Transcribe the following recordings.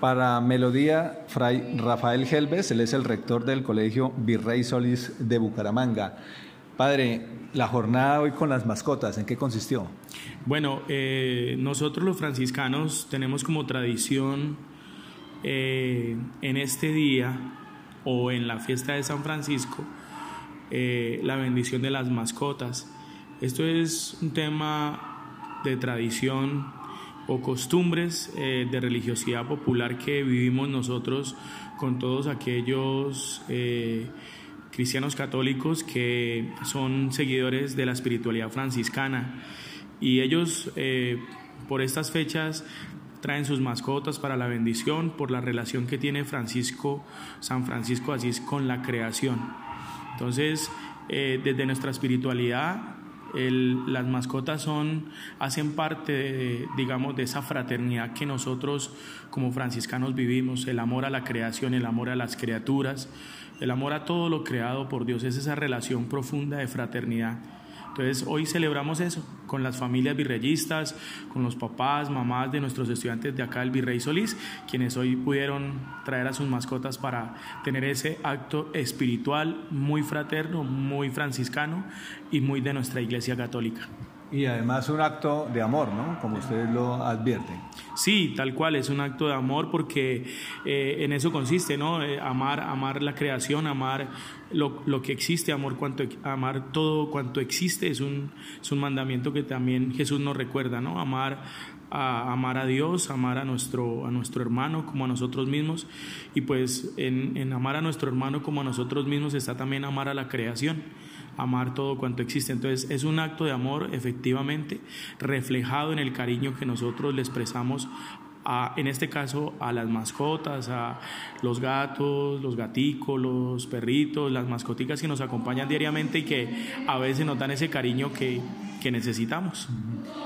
Para Melodía, Fray Rafael Gelbes, él es el rector del Colegio Virrey Solís de Bucaramanga. Padre, la jornada hoy con las mascotas, ¿en qué consistió? Bueno, eh, nosotros los franciscanos tenemos como tradición eh, en este día o en la fiesta de San Francisco eh, la bendición de las mascotas. Esto es un tema de tradición o costumbres de religiosidad popular que vivimos nosotros con todos aquellos cristianos católicos que son seguidores de la espiritualidad franciscana y ellos eh, por estas fechas traen sus mascotas para la bendición por la relación que tiene Francisco, San Francisco Asís con la creación. Entonces, eh, desde nuestra espiritualidad, las mascotas son, hacen parte, digamos, de esa fraternidad que nosotros como franciscanos vivimos, el amor a la creación, el amor a las criaturas, el amor a todo lo creado por Dios es esa relación profunda de fraternidad. Entonces hoy celebramos eso con las familias virreyistas, con los papás, mamás de nuestros estudiantes de acá del Virrey Solís, quienes hoy pudieron traer a sus mascotas para tener ese acto espiritual muy fraterno, muy franciscano y muy de nuestra Iglesia Católica. Y además un acto de amor, ¿no? Como ustedes lo advierten. Sí, tal cual, es un acto de amor porque eh, en eso consiste, ¿no? Eh, amar, amar la creación, amar lo, lo, que existe, amor cuanto, amar todo cuanto existe, es un, es un mandamiento que también Jesús nos recuerda, ¿no? Amar a amar a Dios, amar a nuestro, a nuestro hermano como a nosotros mismos. Y pues en, en amar a nuestro hermano como a nosotros mismos está también amar a la creación amar todo cuanto existe. Entonces es un acto de amor efectivamente reflejado en el cariño que nosotros le expresamos a, en este caso a las mascotas, a los gatos, los gaticos, los perritos, las mascoticas que nos acompañan diariamente y que a veces nos dan ese cariño que, que necesitamos.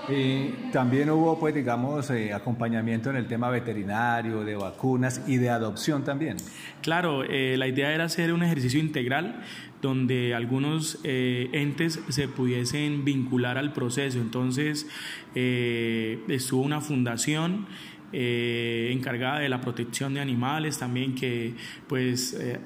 Y también hubo, pues, digamos, eh, acompañamiento en el tema veterinario, de vacunas y de adopción también. Claro, eh, la idea era hacer un ejercicio integral donde algunos eh, entes se pudiesen vincular al proceso. Entonces, estuvo una fundación eh, encargada de la protección de animales, también que pues eh,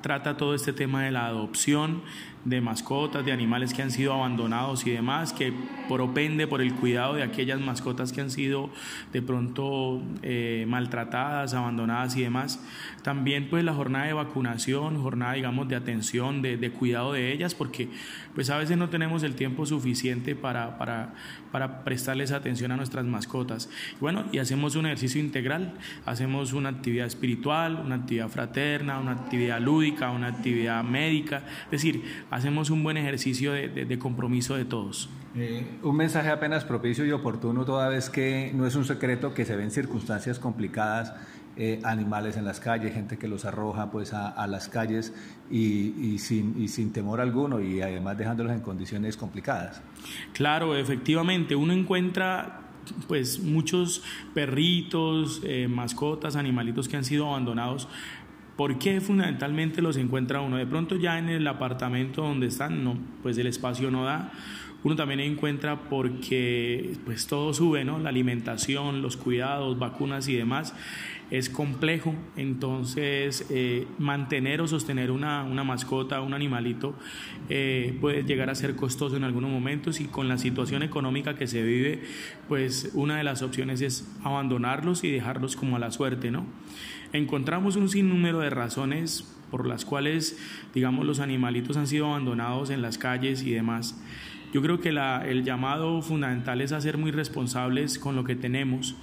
trata todo este tema de la adopción de mascotas, de animales que han sido abandonados y demás, que propende por el cuidado de aquellas mascotas que han sido de pronto eh, maltratadas, abandonadas y demás. También pues la jornada de vacunación, jornada digamos de atención, de, de cuidado de ellas, porque pues a veces no tenemos el tiempo suficiente para, para, para prestarles atención a nuestras mascotas. Bueno, y hacemos un ejercicio integral, hacemos una actividad espiritual, una actividad fraterna, una actividad lúdica, una actividad médica, es decir, hacemos un buen ejercicio de, compromiso de todos. Eh, un mensaje apenas propicio y oportuno toda vez que no es un secreto que se ven circunstancias complicadas, eh, animales en las calles, gente que los arroja pues a, las calles y, sin, y sin temor alguno y además dejándolos en condiciones complicadas. Claro, efectivamente, uno encuentra pues muchos perritos, eh, mascotas, animalitos que han sido abandonados. ¿Por qué fundamentalmente los encuentra uno? De pronto ya en el apartamento donde están, no, pues el espacio no da. Uno también encuentra porque pues todo sube, ¿no? La alimentación, los cuidados, vacunas y demás es complejo, entonces eh, mantener o sostener una, mascota, un animalito, eh, puede llegar a ser costoso en algunos momentos y con la situación económica que se vive, pues una de las opciones es abandonarlos y dejarlos como a la suerte, ¿no? Encontramos un sinnúmero de razones por las cuales, digamos, los animalitos han sido abandonados en las calles y demás. Yo creo que el llamado fundamental es a ser muy responsables con lo que tenemos.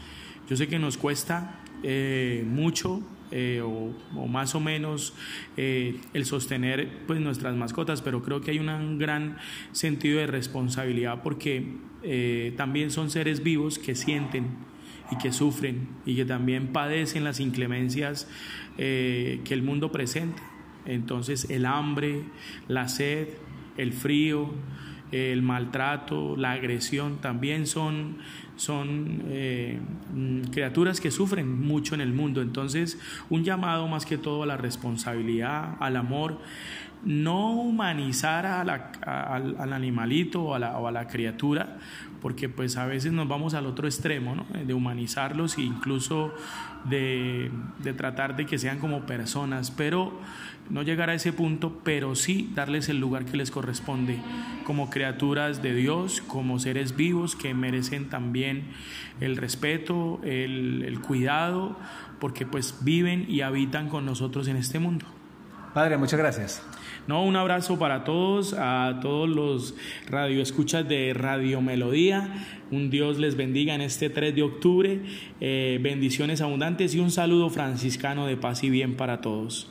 Yo sé que nos cuesta eh, mucho eh, o, más o menos eh, el sostener pues nuestras mascotas, pero creo que hay un gran sentido de responsabilidad porque también son seres vivos que sienten y que sufren y que también padecen las inclemencias que el mundo presenta. Entonces el hambre, la sed, el frío, el maltrato, la agresión, también son, son eh, mm, criaturas que sufren mucho en el mundo. Entonces, un llamado más que todo a la responsabilidad, al amor, no humanizar al animalito o a, la, criatura, porque pues a veces nos vamos al otro extremo, de humanizarlos e incluso de, de tratar de que sean como personas, pero no llegar a ese punto, pero sí darles el lugar que les corresponde como criaturas de Dios, como seres vivos que merecen también el respeto, el, el cuidado, porque pues viven y habitan con nosotros en este mundo. Padre, muchas gracias. No, un abrazo para todos, a todos los radioescuchas de Radio Melodía. Un Dios les bendiga en este 3 de octubre. Eh, bendiciones abundantes y un saludo franciscano de paz y bien para todos.